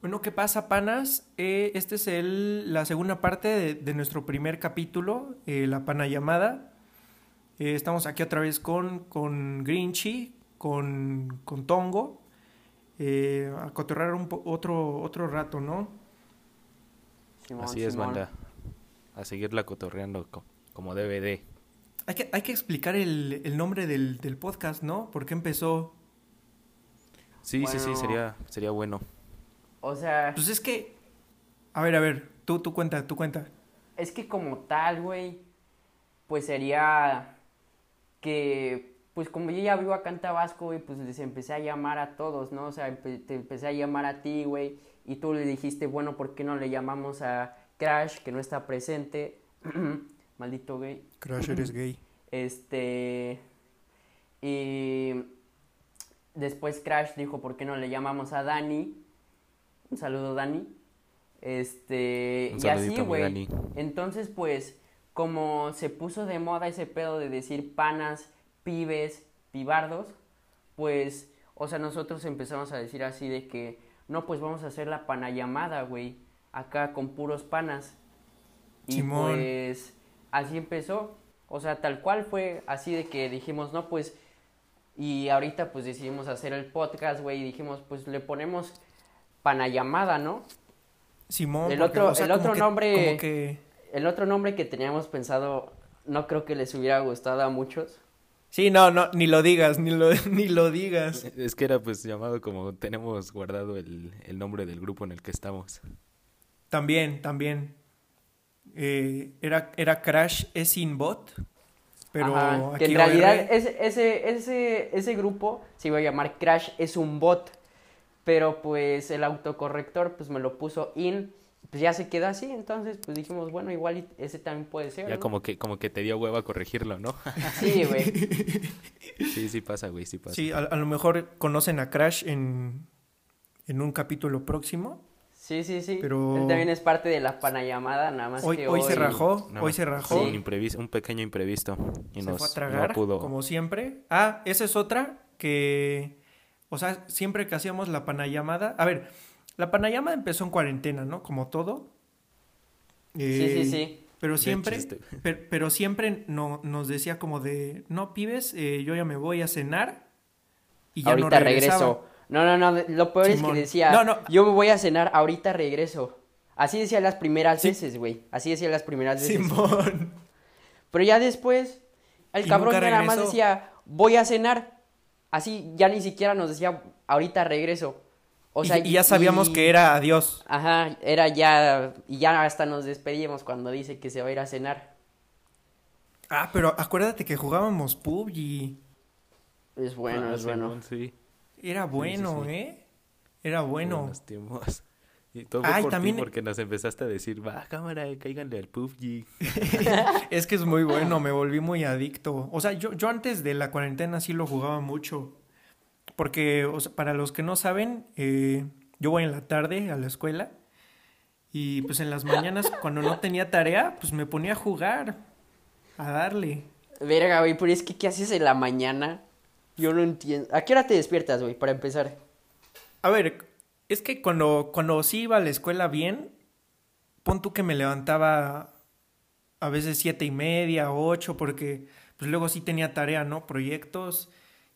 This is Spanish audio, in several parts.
Bueno, ¿qué pasa, panas? Eh, este es el, la segunda parte de, de nuestro primer capítulo, eh, La Pana Llamada. Eh, estamos aquí otra vez con, con Grinchy, con, con Tongo, eh, a cotorrar un po- otro, otro rato, ¿no? Simón, Así es, Simón. banda. A seguirla cotorreando co- como debe de. Hay que, hay que explicar el, el nombre del, del podcast, ¿no? ¿Por qué empezó? Sí, sí, sí, sería, sería bueno. O sea, Pues es que... A ver, a ver, tú, tú cuenta, tú cuenta. es que como tal, güey, pues sería que, pues como yo ya vivo acá en Tabasco, güey, pues les empecé a llamar a todos, ¿no? O sea, te empecé a llamar a ti, güey, y tú le dijiste, bueno, ¿por qué no le llamamos a Crash, que no está presente? Maldito gay. Crash, eres gay. Este. Y. Después Crash dijo: ¿Por qué no le llamamos a Dani? Un saludo, Dani. Este. Un y así, güey. Entonces, pues, como se puso de moda ese pedo de decir panas, pibes, pibardos, pues, o sea, nosotros empezamos a decir así de que, no, pues vamos a hacer la panayamada, güey, acá con puros panas. Y Simón. pues, así empezó. O sea, tal cual fue así de que dijimos, no, pues, y ahorita pues decidimos hacer el podcast, güey, y dijimos, pues le ponemos panayamada, ¿no? Simón. El porque, otro- o sea, el otro que- nombre- que... El otro nombre que teníamos pensado, no creo que les hubiera gustado a muchos. Sí, no, no, ni lo digas, ni lo, ni lo digas. Es que era pues llamado como tenemos guardado el, el nombre del grupo en el que estamos. También, también. Eh, era, era Crash es in bot. Pero Ajá, que aquí en realidad ese, ese, ese, ese grupo se iba a llamar Crash es un bot, pero pues el autocorrector pues me lo puso in, pues ya se quedó así, entonces pues dijimos, bueno, igual ese también puede ser, Ya ¿no? como que, como que te dio hueva corregirlo, ¿no? Sí, güey. sí, sí pasa, güey, sí pasa. Sí, a, a lo mejor conocen a Crash en, en un capítulo próximo. Sí, sí, sí. Pero- Él también es parte de la panayamada, nada más Hoy, que hoy hoy... se rajó, No, hoy se rajó. Un, imprevisto, un pequeño imprevisto. Y se nos, fue a tragar, no pudo. como siempre. Ah, esa es otra que, o sea, siempre que hacíamos la panayamada, a ver, la panayamada empezó en cuarentena, ¿no? Como todo. Sí, Eh, sí, sí. Pero siempre, per- pero, siempre no, nos decía como de, no, pibes, eh, yo ya me voy a cenar y ya ahorita no regreso. No, no, no, lo peor es que decía, No, no. yo me voy a cenar, ahorita regreso. Así decía las primeras Sí. veces, güey. Así decía las primeras veces. Simón. Pero ya después, el Y cabrón nada más decía, voy a cenar. Así, ya ni siquiera nos decía, ahorita regreso. O Y- sea, y, ya sabíamos y- que era adiós. Ajá, era ya, y ya hasta nos despedíamos cuando dice que se va a ir a cenar. Ah, pero acuérdate que jugábamos PUBG. Es bueno, Ah, es bueno. Simón, sí. Era bueno, sí. ¿eh? Era bueno. Buenos tiempos. Y todo fue Ay, por también- ti porque nos empezaste a decir, va, cámara, cáiganle al PUBG. Es que es muy bueno, me volví muy adicto. O sea, yo, yo antes de la cuarentena sí lo jugaba mucho. Porque, o sea, para los que no saben, eh, yo voy en la tarde a la escuela. Y pues en las mañanas, cuando no tenía tarea, pues me ponía a jugar. A darle. Verga, güey, pero es que ¿qué haces en la mañana? Yo no entiendo. ¿A qué hora te despiertas, güey, para empezar? A ver, es que cuando, cuando sí iba a la escuela bien, pon tú que me levantaba a veces siete y media, ocho, porque pues luego sí tenía tarea, ¿no? Proyectos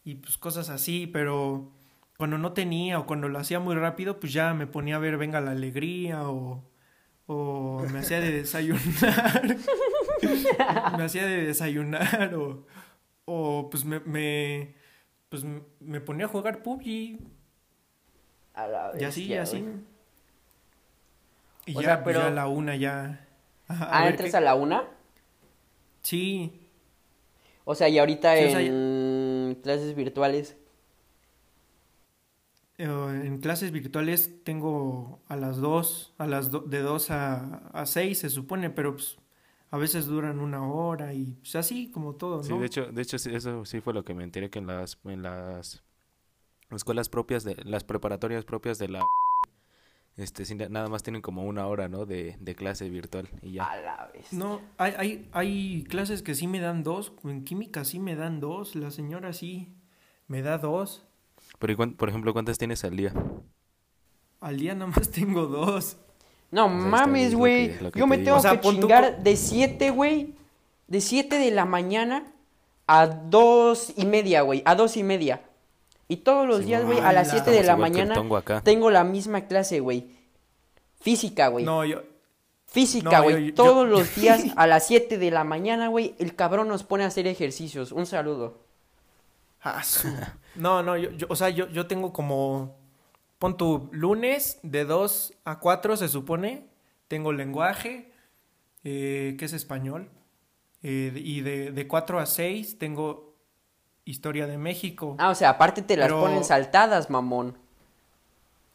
y pues cosas así, pero cuando no tenía o cuando lo hacía muy rápido, pues ya me ponía a ver Venga la Alegría o, o me hacía de desayunar. me hacía de desayunar o, o pues me, me, pues me ponía a jugar PUBG A la y así, y bestia, así. güey. Y O ya, sea, pues, pero- ya a la una ya. Ajá, a Ah, ver ¿entras qué- a la una? Sí. O sea, y ahorita Sí, o sea, en clases virtuales. eh, en clases virtuales tengo a las dos, a las do- de dos a, a seis se supone, pero pues a veces duran una hora y pues así como todo, ¿no? Sí, de hecho, de hecho sí, eso sí fue lo que me enteré que en las, en las escuelas propias de, las preparatorias propias de la este nada más tienen como una hora, ¿no? De, de clase virtual y ya. A la vez. No, hay, hay, hay clases que sí me dan dos, en química sí me dan dos, la señora sí me da dos. Pero ¿y cuán- por ejemplo, ¿cuántas tienes al día? Al día nada más tengo dos. No mames, güey. Yo te me digo. tengo O sea, que chingar de 7, güey. De 7 de la mañana a dos y media, güey. A dos y media. Y todos los días, güey, a las Simón. 7 de la mañana tengo la misma clase, güey. Física, güey. No, yo. Física, No, güey. yo- Todos yo- los días a las 7 de la mañana, güey, el cabrón nos pone a hacer ejercicios. Un saludo. Ah, su- No, no, yo, yo- o sea, yo, yo tengo como. Pon tu lunes de 2 a 4 se supone. Tengo lenguaje, eh, que es español. eh, y de, de 4 a 6 tengo historia de México. Ah, o sea, aparte te las Pero- ponen saltadas, mamón.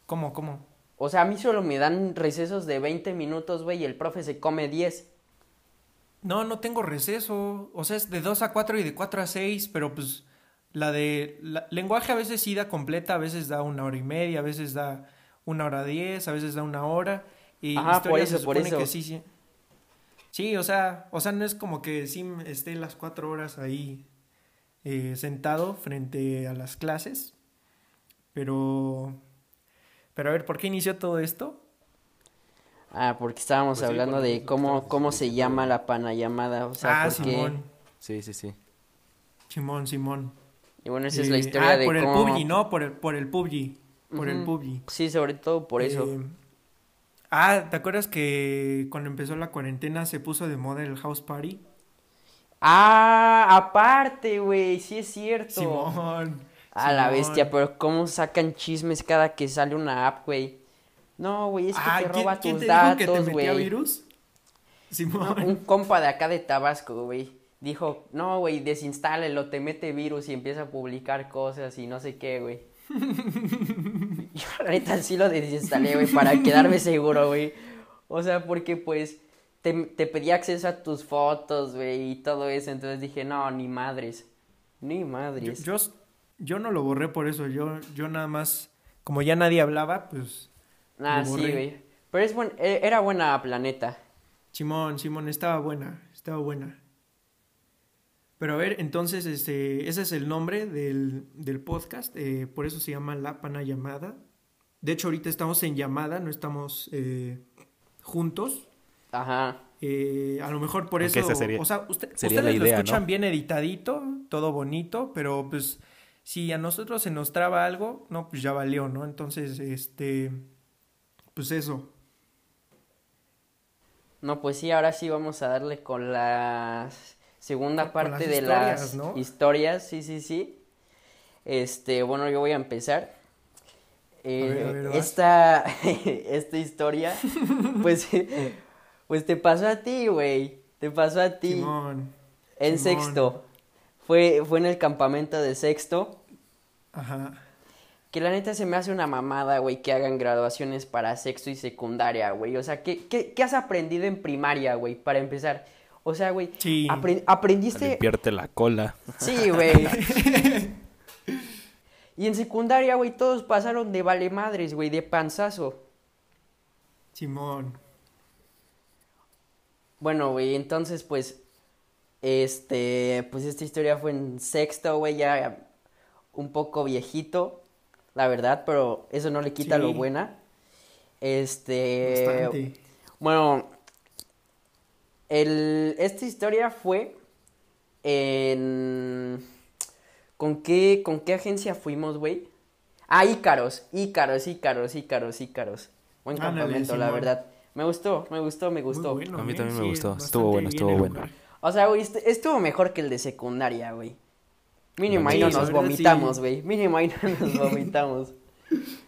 ¿Cómo, cómo? O sea, a mí solo me dan recesos de 20 minutos, güey, y el profe se come 10. No, no tengo receso. O sea, es de 2 a 4 y de 4 a 6, pero pues la de la- lenguaje a veces sí da completa, a veces da una hora y media, a veces da una hora diez, a veces da una hora. Y Ajá, historia por se eso, por supone eso. que sí, sí. Sí, o sea, o sea, no es como que sí esté las cuatro horas ahí eh, sentado frente a las clases. Pero. Pero a ver, ¿por qué inició todo esto? Ah, porque estábamos Pues sí, hablando de cómo, cómo se llama la panallamada. O sea, ah, porque... Simón. Sí, sí, sí. Simón, Simón. Y bueno, esa es la Eh, historia ah, de por el cómo... PUBG, ¿no? Por el, por el PUBG. Por el. PUBG. Sí, sobre todo por eso. Eh, ah, ¿te acuerdas que cuando empezó la cuarentena se puso de moda el house party? Ah, aparte, güey, sí es cierto. Simón. A la bestia, pero cómo sacan chismes cada que sale una app, güey. No, güey, es que Ay, te ¿quién- roba quién tus te dijo que te datos, güey. virus? No, Simón. un compa de acá de Tabasco, güey. Dijo, no, güey, desinstálelo, te mete virus y empieza a publicar cosas y no sé qué, güey. Yo neta sí lo desinstalé, güey, para quedarme seguro, güey. O sea, porque pues te, te pedía acceso a tus fotos, güey, y todo eso. Entonces dije, no, ni madres. Ni madres. yo, yo no lo borré por eso. Yo, yo nada más, como ya nadie hablaba, pues. Ah, lo sí, borré. güey. Pero es buen, e- era buena planeta. Simón, Simón, estaba buena, estaba buena. Pero a ver, entonces, este, ese es el nombre del, del podcast, eh, por eso se llama La Pana Llamada. De hecho, ahorita estamos en llamada, no estamos eh, juntos. Ajá. Eh, a lo mejor por Aunque eso, esa sería- o sea, usted- sería ustedes la lo escuchan ¿no? bien editadito, todo bonito, pero pues si a nosotros se nos traba algo, no, pues ya valió, ¿no? Entonces, este, pues eso. No, pues sí, ahora sí vamos a darle con la segunda parte las de historias, las ¿no? historias, sí, sí, sí. Este, bueno, yo voy a empezar. Eh, ver, a ver, vas. esta, esta historia, pues, pues te pasó a ti, güey. Te pasó a ti Simón. en Simón. sexto. Fue, fue en el campamento de sexto. Ajá. Que la neta se me hace una mamada, güey, que hagan graduaciones para sexto y secundaria, güey. O sea, ¿qué, qué, qué has aprendido en primaria, güey? Para empezar. O sea, güey, Sí. apre- A aprendiste... limpiarte la cola. Sí, güey. y en secundaria, güey, todos pasaron de vale madres, güey, de panzazo. Simón. Bueno, güey, entonces, pues, este, pues esta historia fue en sexto, güey, ya un poco viejito, la verdad, pero eso no le quita lo buena. Este, Bastante. bueno, el, esta historia fue en... ¿Con qué, ¿Con qué agencia fuimos, güey? Ah, Ícaros, Ícaros, Ícaros, Ícaros, Ícaros. Buen Ándale, campamento, la verdad. Me gustó, me gustó, me gustó. bueno, A mí ¿eh? también me Sí, gustó. Estuvo bueno, estuvo bueno. O sea, güey, est- estuvo mejor que el de secundaria, güey. Mínimo ahí no nos vomitamos, sí. güey. Mínimo ahí no nos vomitamos.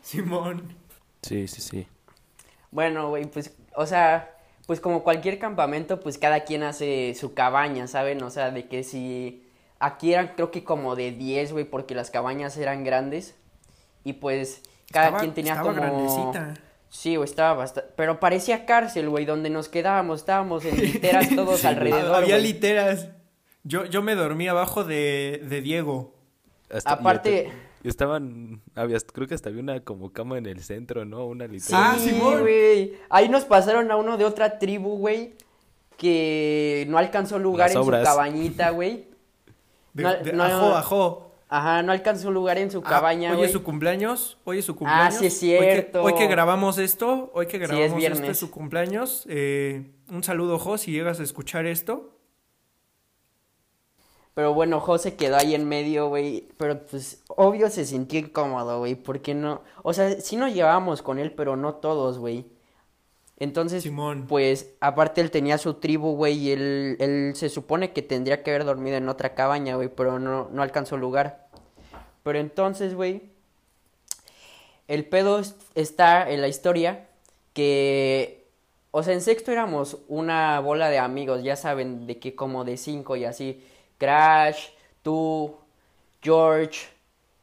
Simón. Sí, sí, sí. Bueno, güey, pues, o sea, pues como cualquier campamento, pues cada quien hace su cabaña, ¿saben? O sea, de que si aquí eran creo que como de 10, güey, porque las cabañas eran grandes y pues cada Estaba- quien tenía estaba como grandecita. Sí, güey, estaba bastante, pero parecía cárcel, güey, donde nos quedábamos, estábamos en literas todos Sí, alrededor, Había güey. literas. Yo, yo me dormí abajo de, de Diego. Hasta- Aparte- y estaban, había, creo que hasta había una como cama en el centro, ¿no? Una Sí, litera. Ah, Simón. güey. Ahí nos pasaron a uno de otra tribu, güey, que no alcanzó lugar Las en obras. su cabañita, güey. De, No, de no, ajo, ajo. Ajá, no alcanzó lugar en su Ah, cabaña, Hoy es su cumpleaños. Hoy es su cumpleaños. sí es Hoy que- cierto. Hoy que, grabamos esto, hoy que Sí, es grabamos esto es su cumpleaños. Eh, un saludo, Jo, si llegas a escuchar esto. Pero bueno, José quedó ahí en medio, güey. Pero pues, obvio se sintió incómodo, güey. Porque no. O sea, sí nos llevábamos con él, pero no todos, güey. Entonces, Simón. pues, aparte él tenía su tribu, güey. Y él, él se supone que tendría que haber dormido en otra cabaña, güey. Pero no, no alcanzó lugar. Pero entonces, güey. El pedo es- está en la historia que. O sea, en sexto éramos una bola de amigos, ya saben, de que como de cinco y así. Crash, tú, George,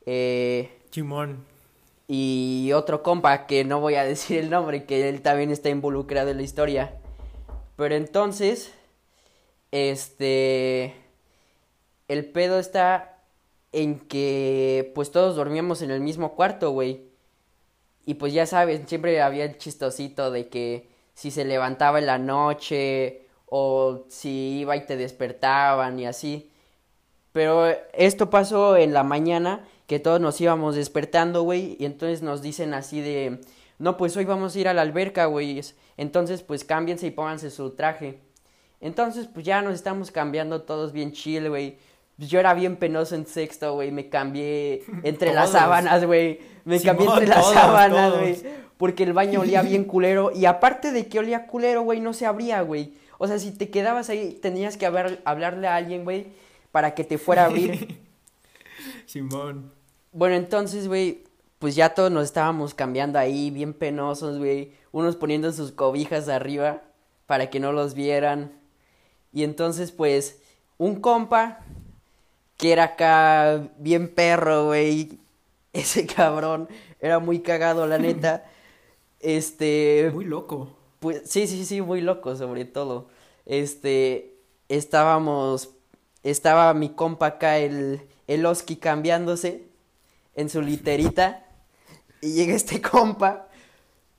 eh, Simón. Y otro compa que no voy a decir el nombre, que él también está involucrado en la historia. Pero entonces, este, el pedo está en que pues todos dormíamos en el mismo cuarto, güey. Y pues ya sabes, siempre había el chistosito de que si se levantaba en la noche o si iba y te despertaban y así. Pero esto pasó en la mañana, que todos nos íbamos despertando, güey, y entonces nos dicen así de, no, pues hoy vamos a ir a la alberca, güey, entonces pues cámbiense y pónganse su traje. Entonces pues ya nos estamos cambiando todos bien chill, güey. Yo era bien penoso en sexto, güey, me cambié entre las sábanas, güey, me cambié entre las todos, sábanas, güey, porque el baño olía bien culero, y aparte de que olía culero, güey, no se abría, güey. O sea, si te quedabas ahí, tenías que hablar- hablarle a alguien, güey, para que te fuera a abrir. Simón. Bueno, entonces, güey, pues ya todos nos estábamos cambiando ahí, bien penosos, güey. Unos poniendo sus cobijas arriba para que no los vieran. Y entonces, pues, un compa que era acá bien perro, güey. Ese cabrón era muy cagado, la neta. Este, Muy loco. pues sí, sí, sí, muy loco sobre todo. Este, estábamos, estaba mi compa acá, el, el Oski cambiándose en su literita y llega este compa,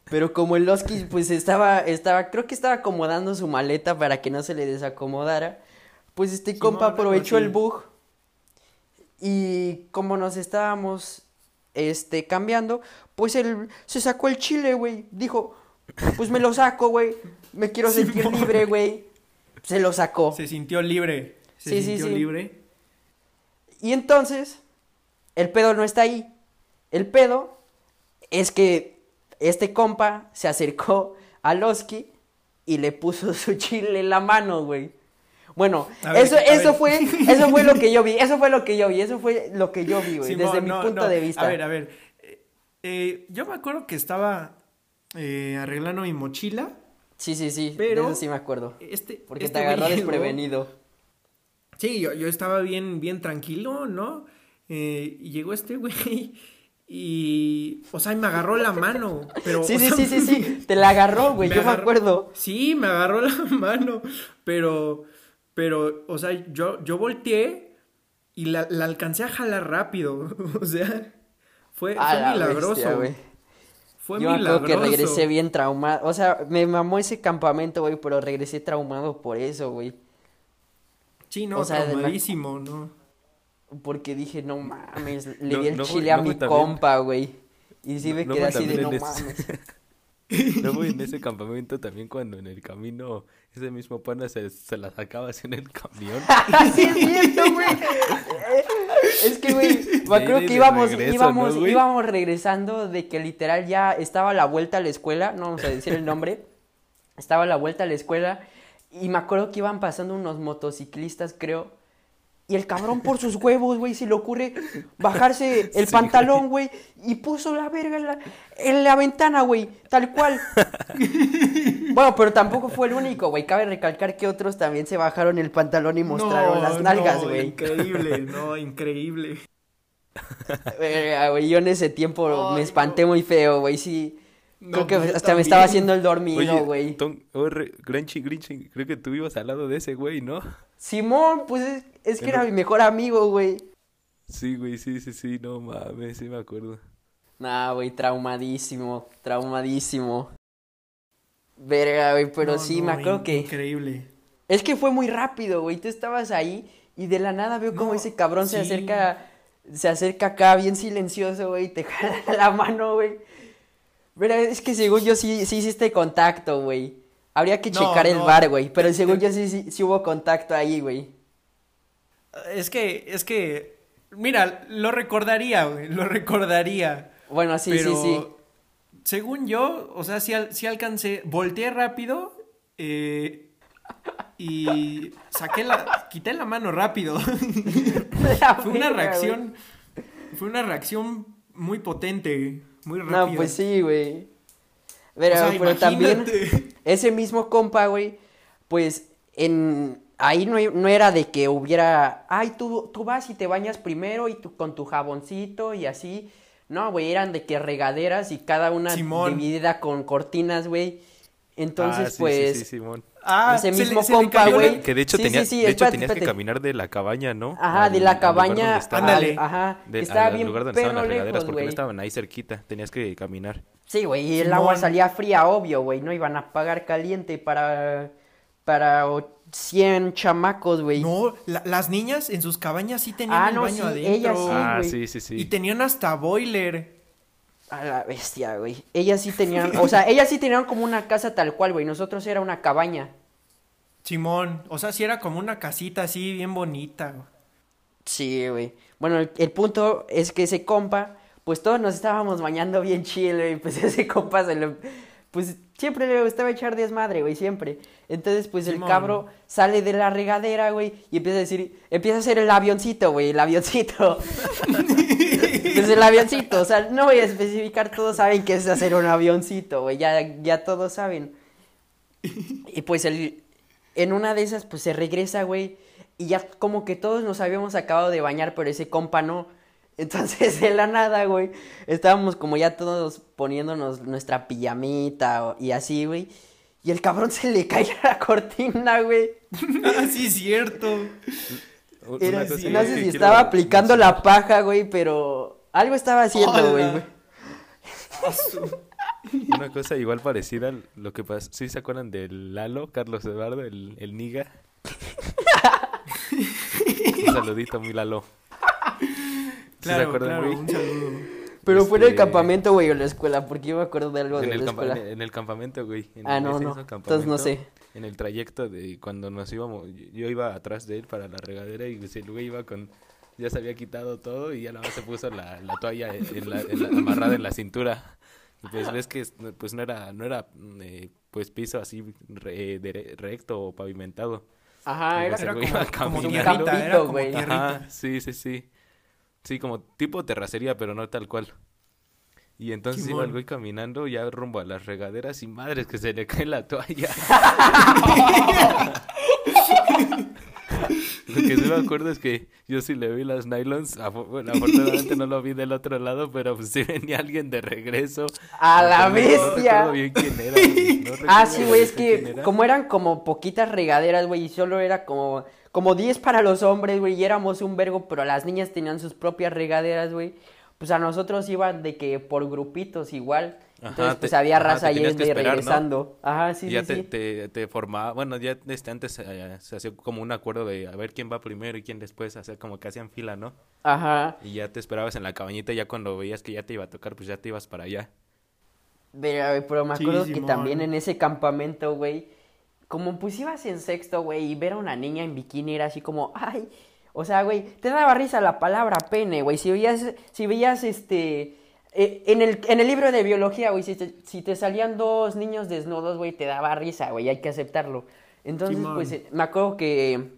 pero como el Oski pues estaba, estaba, creo que estaba acomodando su maleta para que no se le desacomodara, pues este compa aprovechó el bug y como nos estábamos, este, cambiando, pues él se sacó el chile, güey, dijo, pues me lo saco, güey. Me quiero sentir libre, güey. Se lo sacó. Se sintió libre. Se Sí, sí, sintió sí. libre. Y entonces, el pedo no está ahí. El pedo es que este compa se acercó a Loski y le puso su chile en la mano, güey. Bueno, ver, eso, eso fue, eso fue lo que yo vi, eso fue lo que yo vi, eso fue lo que yo vi, güey, desde mi punto no. de vista. A ver, a ver. Eh, eh, yo me acuerdo que estaba eh, arreglando mi mochila. Sí, sí, sí, Pero- de eso sí me acuerdo. Este, Porque este te agarró desprevenido. Sí, yo, yo estaba bien, bien tranquilo, ¿no? Eh, y llegó este güey y, o sea, me agarró la mano, pero... Sí, o sí, sea, sí, sí, sí, te la agarró, güey, yo me acuerdo. Sí, me agarró la mano, pero, pero, o sea, yo, yo volteé y la, la alcancé a jalar rápido, o sea, fue, milagroso, bestia, güey. fue Yo me acuerdo que milagroso. regresé bien traumado. O sea, me mamó ese campamento, güey, pero regresé traumado por eso, güey. Sí, no, o sea, traumadísimo, ¿no? Porque dije, no mames, le No, di el no chile a no mi también- compa, güey. Y sí me No quedé así de, no ese- mames. Luego en ese campamento también cuando en el camino ese mismo pana se, se la sacaba así en el camión. sí es cierto, güey. Es que, güey, me acuerdo que íbamos, regreso, íbamos, ¿no, íbamos regresando de que literal ya estaba a la vuelta a la escuela, no vamos a decir el nombre, estaba a la vuelta a la escuela y me acuerdo que iban pasando unos motociclistas, creo, y el cabrón por sus huevos, güey, se le ocurre bajarse el Sí, pantalón, güey, y puso la verga en la, en la ventana, güey, tal cual. Bueno, pero tampoco fue el único, güey. Cabe recalcar que otros también se bajaron el pantalón y mostraron No, las nalgas, no, güey. increíble, no, increíble. Verga, güey, yo en ese tiempo me espanté muy feo, güey, sí. No, Creo que hasta me estaba haciendo el dormido, güey. Tom- oh, Grinchy, Grinchy, creo que tú ibas al lado de ese güey, ¿no? Simón, pues es, es que era mi mejor amigo, güey. Sí, güey, sí, sí, sí, no mames, sí me acuerdo. Nah, güey, traumadísimo, traumadísimo. Verga, güey, pero No, sí, no, me acuerdo que... Increíble. Es que fue muy rápido, güey. Tú estabas ahí y de la nada veo como No, ese cabrón se acerca se acerca acá bien silencioso, güey, y te jala la mano, güey. Pero es que según yo sí, sí hiciste contacto, güey. Habría que No, checar el bar, güey. Pero según yo sí, sí, sí hubo contacto ahí, güey. Es que, es que, mira, lo recordaría, güey, lo recordaría. Bueno, sí, pero sí, sí. según yo, o sea, sí, al- sí alcancé, volteé rápido eh, y saqué la, quité la mano rápido. La fue una güey. reacción, fue una reacción muy potente, muy rápida. No, pues sí, güey. Pero, O sea, pero también, ese mismo compa, güey, pues en ahí no, no era de que hubiera, ay, tú, tú vas y te bañas primero y tú con tu jaboncito y así. No, güey, eran de que regaderas y cada una Simón. dividida con cortinas, güey. Entonces, Ah, sí, pues, Sí, sí, Simón. Ah, ese mismo se compa, güey. Que de hecho, Sí, tenía, sí, sí, de hecho espérate, tenías que caminar de la cabaña, ¿no? Ajá, de la cabaña, Ándale. al- ajá, de- estaba al bien lugar donde estaban las regaderas, lejos, porque no estaban ahí cerquita. Tenías que caminar. Sí, güey, y el agua salía fría, obvio, güey, no iban a pagar caliente para, para o- 100 chamacos, güey. No, la- las niñas en sus cabañas sí tenían Ah, el no, baño sí, adentro. ellas sí. ah, sí, sí, sí. Y tenían hasta boiler. A la bestia, güey. Ellas sí tenían, o sea, ellas sí tenían como una casa tal cual, güey, nosotros era una cabaña. Simón, o sea, sí era como una casita así bien bonita. güey. Sí, güey. Bueno, el, el punto es que ese compa, pues todos nos estábamos bañando bien chill, güey. Pues ese compa se lo. Pues siempre le gustaba echar desmadre, güey, siempre. Entonces, pues el cabro sale de la regadera, güey, y empieza a decir, empieza a hacer el avioncito, güey, el avioncito. pues el avioncito, o sea, no voy a especificar, todos saben que es hacer un avioncito, güey, ya, ya todos saben. Y pues el, en una de esas, pues se regresa, güey. Y ya como que todos nos habíamos acabado de bañar, pero ese compa no. Entonces, de la nada, güey, estábamos como ya todos poniéndonos nuestra pijamita y así, güey. Y el cabrón se le cae la cortina, güey. ah, sí, cierto. U- Era una así, cosa no sé si quiero estaba aplicando la paja, güey, pero algo estaba haciendo, güey. Una cosa igual parecida a lo que pasó. ¿Sí se acuerdan del Lalo, Carlos Eduardo, el, el Niga? Un saludito, mi Lalo. ¿Sí se acuerdan, claro, güey? un saludo. Pero fue en el Este, campamento, güey, o en la escuela, porque yo me acuerdo de algo En de el, la escuela. en el campamento, güey. En Ah, el- no, no. Entonces no sé. En el trayecto de cuando nos íbamos, yo- yo iba atrás de él para la regadera y pues, el güey iba con, ya se había quitado todo y ya nada más se puso la, la toalla en- la- en la- amarrada en la cintura. Y pues ves que es- pues no era, no era eh, pues piso así re- recto o pavimentado. Ajá, era pues el Era güey como, iba como era Campito, como güey. Ajá, sí, sí, sí. Sí, como tipo terracería, pero no tal cual. Y entonces iba el güey caminando ya rumbo a las regaderas y madres que se le cae la toalla. Lo que sí me acuerdo es que yo sí le vi las nylons, afo- bueno, afortunadamente no lo vi del otro lado, pero pues sí venía alguien de regreso. ¡A la No bestia! recuerdo bien quién era. güey, no Ah, sí, güey, es que era. como eran como poquitas regaderas, güey, y solo era como, como 10 para los hombres, güey, y éramos un vergo, pero las niñas tenían sus propias regaderas, güey. Pues a nosotros iban de que por grupitos igual. Ajá, Entonces, pues te- había ajá, raza que yendo y esperar, ¿no? regresando. Ajá, sí, Y ya sí, te, sí. te, te formaba, bueno, ya este, antes eh, se hacía como un acuerdo de a ver quién va primero y quién después, hacer como que hacían fila, ¿no? Ajá. Y ya te esperabas en la cabañita y ya cuando veías que ya te iba a tocar, pues ya te ibas para allá. Pero, pero me Sí, acuerdo que también en ese campamento, güey, como pues ibas en sexto, güey, y ver a una niña en bikini era así como, ay, o sea, güey, te daba risa la palabra pene, güey, si veías, si veías, este, eh, en el, en el libro de biología, güey, si te, si te salían dos niños desnudos, güey, te daba risa, güey, hay que aceptarlo. Entonces, Simón. pues, eh, me acuerdo que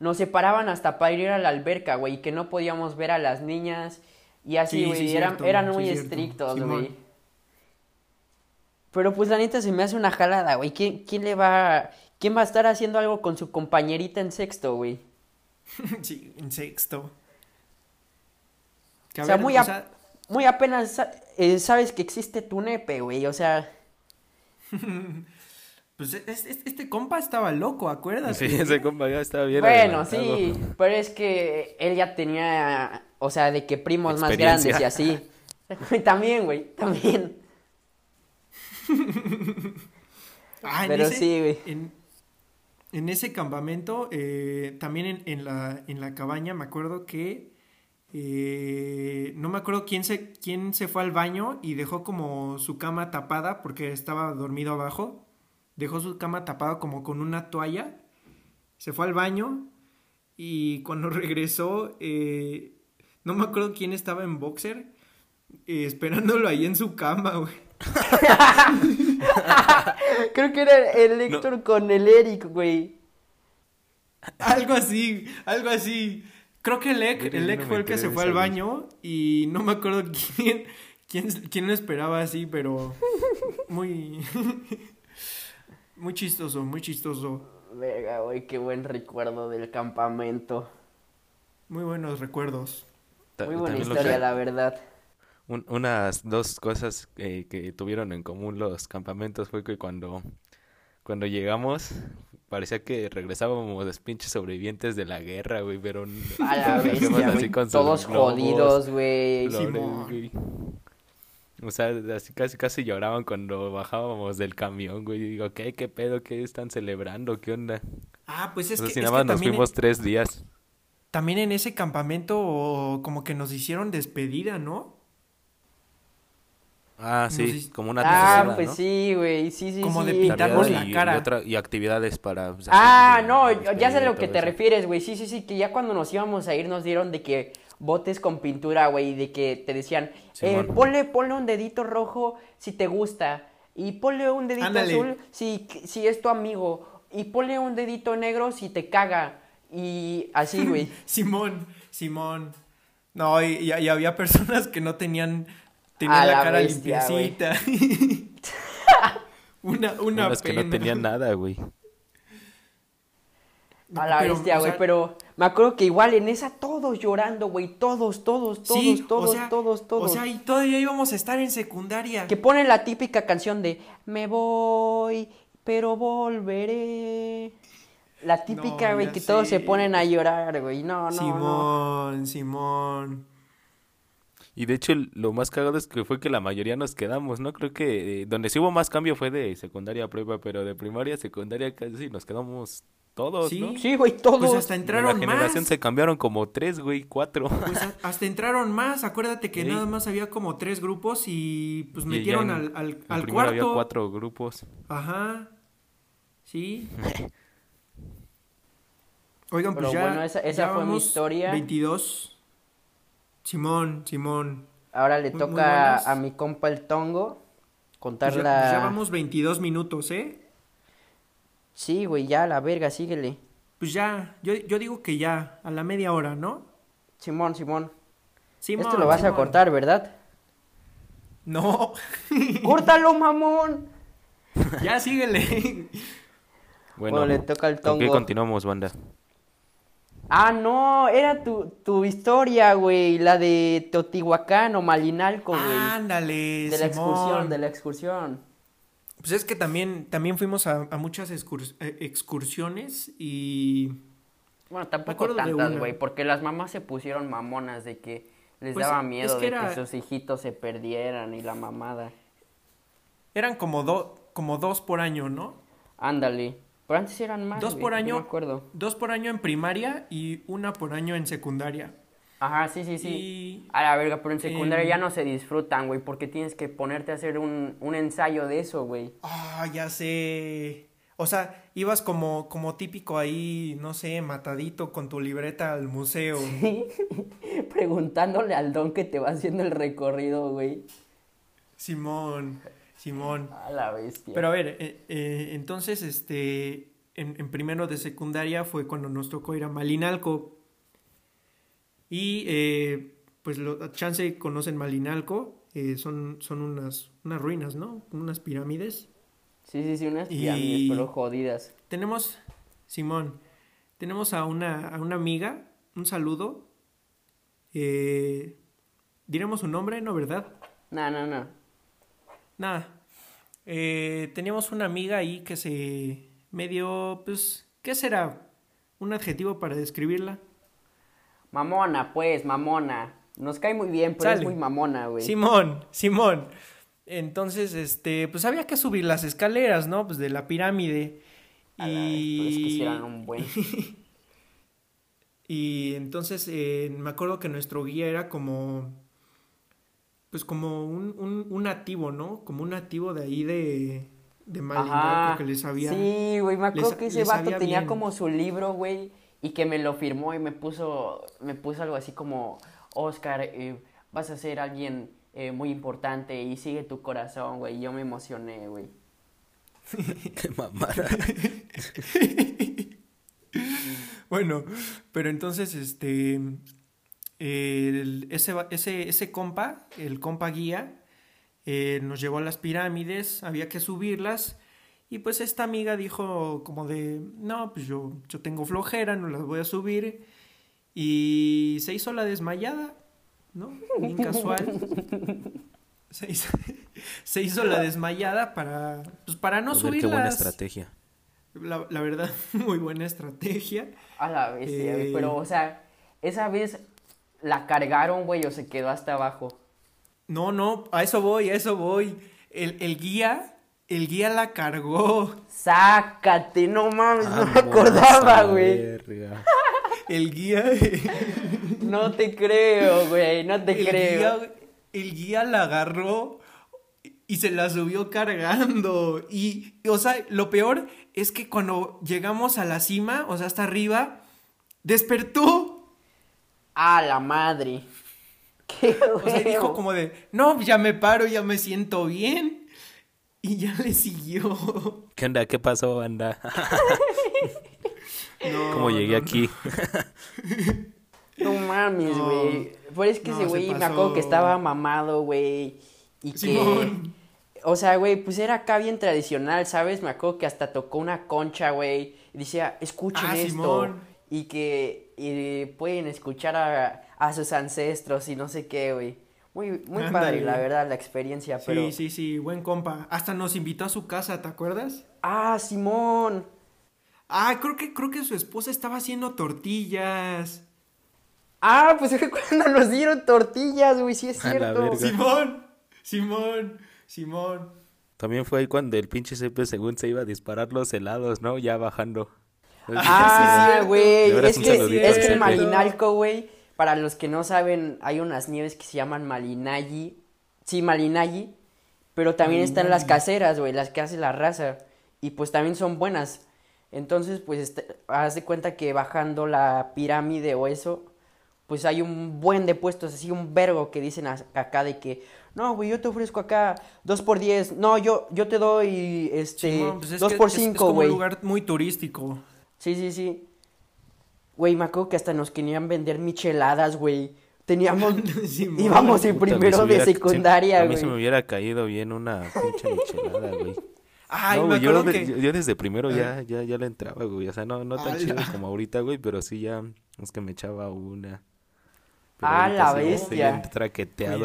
nos separaban hasta para ir a la alberca, güey, y que no podíamos ver a las niñas, y así, Sí, güey, sí, eran, muy estrictos, güey. Pero pues la neta se me hace una jalada, güey. ¿Quién, quién le va, quién va a estar haciendo algo con su compañerita en sexto, güey? Sí, en sexto. Que, a O sea, ver, muy o a- sea, Muy apenas eh, sabes que existe tu nepe, güey. O sea, pues es- es- este compa estaba loco, ¿acuerdas? Sí, ese compa ya estaba bien bueno, adelantado. sí, pero es que él ya tenía, o sea, de que primos más grandes y así. también, güey, también. Ah, en Pero ese- sí, güey. En, en ese campamento, eh, también en, en la, en la cabaña, me acuerdo que eh, no me acuerdo quién se, quién se fue al baño y dejó como su cama tapada porque estaba dormido abajo. Dejó su cama tapada como con una toalla. Se fue al baño y cuando regresó, eh, no me acuerdo quién estaba en boxer, eh, esperándolo ahí en su cama, güey. Creo que era el Héctor con el Eric, güey. Algo así, algo así. Creo que el Ek, Mira, el fue el que se fue al baño y no me acuerdo quién, quién, quién lo esperaba así, pero muy, muy chistoso, muy chistoso. Verga, güey, qué buen recuerdo del campamento. Muy buenos recuerdos. Ta- Muy buena historia, que- la verdad. un- unas dos cosas eh, que tuvieron en común los campamentos fue que cuando, cuando llegamos parecía que regresábamos los pinches sobrevivientes de la guerra, güey, pero A la bestia, así con Todos globos, jodidos, güey. O sea, así casi casi lloraban cuando bajábamos del camión, güey. Y digo, ¿qué, qué pedo? ¿Qué están celebrando? ¿Qué onda? Ah, pues es O sea, que, si es nada más nos fuimos tres días. también en ese campamento como que nos hicieron despedida, ¿no? Ah, sí, hic- como una Ah, pues ¿no? sí, güey. Sí, sí, Como de sí. pintarnos Navidad la y, cara. Y, otra- y actividades para... Ah, de- no, de ya sé a lo que te eso. refieres, güey. Sí, sí, sí, que ya cuando nos íbamos a ir nos dieron de que botes con pintura, güey, y de que te decían, eh, Simón. ponle, ponle un dedito rojo si te gusta, y ponle un dedito Ándale. azul si, si es tu amigo, y ponle un dedito negro si te caga, y así, güey. Simón, Simón. No, y- y había personas que no tenían, tenían A la, la cara bestia, güey. limpiecita. una, una Unas que no pena. tenían nada, güey. A la Pero, bestia, o güey, sea, pero me acuerdo que igual en esa todos llorando, güey, todos, todos, todos, sí, todos, o sea, todos, todos. O sea, y todavía íbamos a estar en secundaria. Que ponen la típica canción de Me voy, pero volveré. La típica, No, güey, que todos se ponen a llorar, güey. No, no, no. Simón, Simón. Y de hecho, lo más cagado es que fue que la mayoría nos quedamos, ¿no? Creo que eh, donde sí hubo más cambio fue de secundaria a prueba, pero de primaria a secundaria casi nos quedamos todos, Sí. ¿no? Sí, güey, todos. Pues hasta De entraron la generación más. se cambiaron como tres, güey, cuatro. Pues a- hasta entraron más. Acuérdate que Sí. nada más había como tres grupos y pues Y metieron en- al, al, en al primero había cuarto. cuatro grupos. Ajá. Sí. Oigan, pues Pero ya. bueno, esa- esa ya fue mi historia. 22. Simón, Simón. Ahora le Muy- toca a mi compa el Tongo contar Pues ya, la... pues ya vamos 22 minutos, ¿eh? Sí, güey, ya, la verga, síguele. Pues ya, yo, yo digo que ya, a la media hora, ¿no? Simón, Simón. Simón, Esto lo vas a cortar, ¿verdad? No, ¡Córtalo, mamón! ya síguele. Bueno, Bueno, le toca al ¿con qué Tongo. continuamos, banda? Ah, no, era tu, tu historia, güey, la de Teotihuacán o Malinalco, güey. Ándale, de la Simón. excursión, de la excursión. Pues es que también, también fuimos a, a muchas excurs- eh, excursiones y... Bueno, tampoco acuerdo de tantas, una. güey, porque las mamás se pusieron mamonas de que les Pues, daba es miedo que de era- que sus hijitos se perdieran y la mamada. Eran como, do- como dos por año, ¿no? Ándale. Pero antes eran más. Dos por año. me acuerdo. Dos por año en primaria y una por año en secundaria. Ajá, sí, sí, sí. Y... A la verga, pero en secundaria ya no se disfrutan, güey, porque tienes que ponerte a hacer un, un ensayo de eso, güey. Ah, ya sé. O sea, ibas como, como típico ahí, no sé, matadito con tu libreta al museo. Preguntándole al don que te va haciendo el recorrido, güey. Simón, Simón. A la bestia. Pero a ver, eh, eh, entonces, este, en, en primero de secundaria fue cuando nos tocó ir a Malinalco. Y, eh, pues, lo, chance conocen Malinalco, eh, son, son unas, unas ruinas, ¿no? Unas pirámides. Sí, sí, sí, unas Y- pirámides, pero jodidas. Tenemos, Simón, tenemos a una, a una amiga, un saludo. Eh, diremos su nombre, ¿no, verdad? No, no, no. Nada. Eh, teníamos una amiga ahí que se medio, pues, ¿qué será? Un adjetivo para describirla. Mamona, pues, mamona. Nos cae muy bien, pero Sale. es muy mamona, güey. Simón, Simón. Entonces, este, pues había que subir las escaleras, ¿no? Pues de la pirámide. A la vez, pero es que sí Y... eran un buen. Y entonces eh, me acuerdo que nuestro guía era como, pues como un, un, un nativo, ¿no? Como un nativo de ahí de, de porque les sabía. Sí, güey, me acuerdo les- que ese vato tenía bien. como su libro, güey, y que me lo firmó y me puso, me puso algo así como, Oscar, eh, vas a ser alguien eh, muy importante y sigue tu corazón, güey. Y yo me emocioné, güey. Qué mamada. Bueno, pero entonces, este, el- ese, ese, ese compa, el compa guía, eh, nos llevó a las pirámides, había que subirlas, y pues esta amiga dijo como de, no, pues yo, yo tengo flojera, no las voy a subir, y se hizo la desmayada, ¿no? Bien casual. Se hizo, se hizo la desmayada para, pues para no ver, qué buena subirlas. estrategia. La, la verdad, muy buena estrategia. A la bestia. Eh. Pero, o sea, esa vez la cargaron, güey, o se quedó hasta abajo. No, no, a eso voy, a eso voy. El, el guía, el guía la cargó. Sácate, no mames, no me Vámonos a acordaba, güey. El guía, No te creo, güey, no te el creo. guía, el guía la agarró y se la subió cargando. Y, y, o sea, lo peor es que cuando llegamos a la cima, o sea, hasta arriba, despertó. A la madre. Qué O sea, dijo como de, no, ya me paro, ya me siento bien. Y ya le siguió. ¿Qué onda? ¿Qué pasó, banda? No, ¿Cómo llegué no, aquí? No mames, No. güey. Pues es que No, ese se güey me acuerdo que estaba mamado, güey. Y que. O sea, güey, pues era acá bien tradicional, ¿sabes? Me acuerdo que hasta tocó una concha, güey. Y decía, escuchen Ah, esto. Simón. Y que y pueden escuchar a, a sus ancestros y no sé qué, güey. Muy, muy padre, la verdad, la experiencia, pero. Sí, sí, sí, buen compa. Hasta nos invitó a su casa, ¿te acuerdas? Ah, Simón. Ah, creo que, creo que su esposa estaba haciendo tortillas. Ah, pues fue cuando nos dieron tortillas, güey, sí es cierto. Simón, Simón, Simón. También fue ahí cuando el pinche Cepe según se iba a disparar los helados, ¿no? Ya bajando. Sí, Ah, güey, es que, saludito es que Cepe. Malinalco, güey, para los que no saben, hay unas nieves que se llaman Malinayi. Sí, Malinayi. Pero también están las caseras, güey, las que hace la raza. Y pues también son buenas. Entonces, pues, este, haz de cuenta que bajando la pirámide o eso, pues hay un buen de puestos, así un vergo que dicen acá de que, no, güey, yo te ofrezco acá dos por diez, no, yo, yo te doy, este, Simón, pues es dos que por es- es cinco, como güey. un lugar muy turístico. Sí, sí, sí. Güey, me acuerdo que hasta nos querían vender micheladas, güey. Teníamos, íbamos en primero de secundaria, A mí se me güey. hubiera caído bien una pinche michelada, güey. Ay, no, me güey, yo, acuerdo de- que... yo- yo desde primero ya, ya, ya le entraba, güey. O sea, no, no tan chido como ahorita, güey, pero sí ya es que me echaba una. Ah, ahorita la estoy bestia. traqueteado,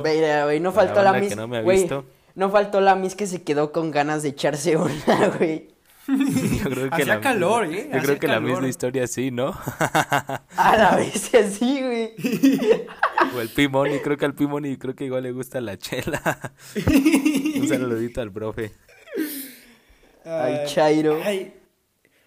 güey. Mira, güey, no faltó la la mis, que no me ha güey, visto. no faltó la mis que se quedó con ganas de echarse una, güey. Yo creo que Hacía la, calor, ¿eh? Yo Hacía creo que la misma historia sí, ¿no? A la vez así, güey. o el Pimoni, creo que al Pimoni creo que igual le gusta la chela. Un saludito al profe. Al Chairo. Ay,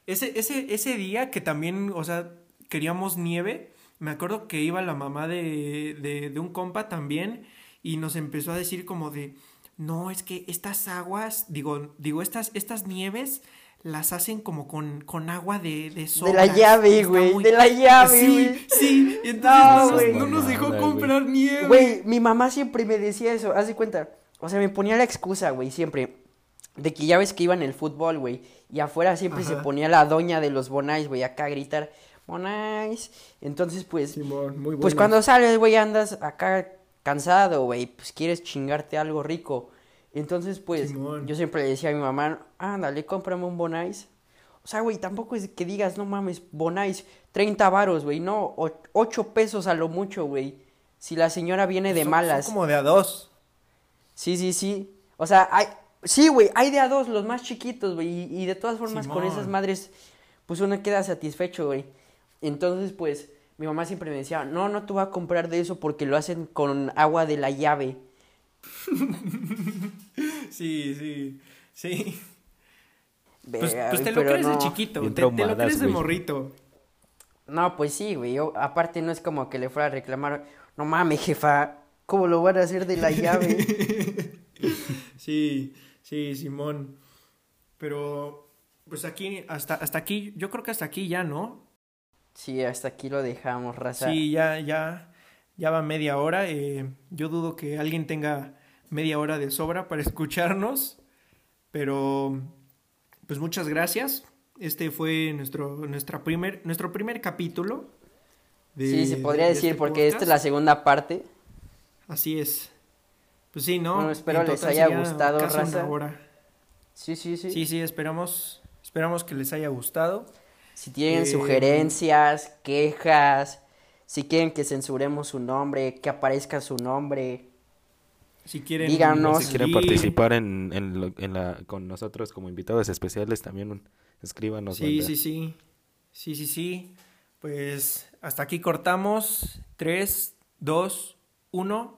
ese, ese, ese día que también, o sea, queríamos nieve, me acuerdo que iba la mamá de, de, de un compa también y nos empezó a decir como de, no, es que estas aguas, digo, digo, estas, estas nieves las hacen como con, con agua de, de De la llave, güey, muy- de la llave, Sí, güey. sí, y entonces No, no, nos- güey. no nos dejó comprar nieve. Güey, mi mamá siempre me decía eso, haz de cuenta. O sea, me ponía la excusa, güey, siempre. De que ya ves que iba en el fútbol, güey. Y afuera siempre se ponía la doña de los Bonais, güey, acá a gritar, Bonais. Entonces, pues, Simón, muy pues cuando sales, güey, andas acá cansado, güey, pues quieres chingarte algo rico. Entonces, pues, Simón. yo siempre le decía a mi mamá, ándale, cómprame un Bonais. O sea, güey, tampoco es que digas, no mames, Bonais, 30 varos, güey, no, 8 pesos a lo mucho, güey. Si la señora viene de Son- malas. Son como de a dos. Sí, sí, sí. O sea, hay, sí, güey, hay de a dos, los más chiquitos, güey. Y, y de todas formas, con esas madres, pues uno queda satisfecho, güey. Entonces, pues, mi mamá siempre me decía, no, no te voy a comprar de eso porque lo hacen con agua de la llave. Sí, sí, sí. Pues, pues te lo crees de chiquito, te, te lo crees de morrito. No, pues sí, güey. Yo, aparte no es como que le fuera a reclamar, no mames, jefa, ¿cómo lo van a hacer de la llave? sí, sí, Simón. Pero, pues aquí, hasta, hasta aquí, yo creo que hasta aquí ya, ¿no? Sí, hasta aquí lo dejamos, raza. Sí, ya, ya, ya va media hora. Eh, yo dudo que alguien tenga media hora de sobra para escucharnos. Pero, pues muchas gracias. Este fue nuestro, nuestra primer, nuestro primer capítulo. de- sí, se podría decir, este porque esta es la segunda parte. Así es. Pues sí, ¿no? Bueno, espero En les haya gustado, raza. hora. Sí, sí, sí. Sí, sí, esperamos, esperamos que les haya gustado. Si tienen Eh, sugerencias, quejas, si quieren que censuremos su nombre, que aparezca su nombre. Si quieren, Díganos. Si quieren participar en, en, lo- en la, con nosotros como invitados especiales, también escríbanos. Sí, banda. sí, sí. Sí, sí, sí. Pues hasta aquí cortamos. 3, 2, 1.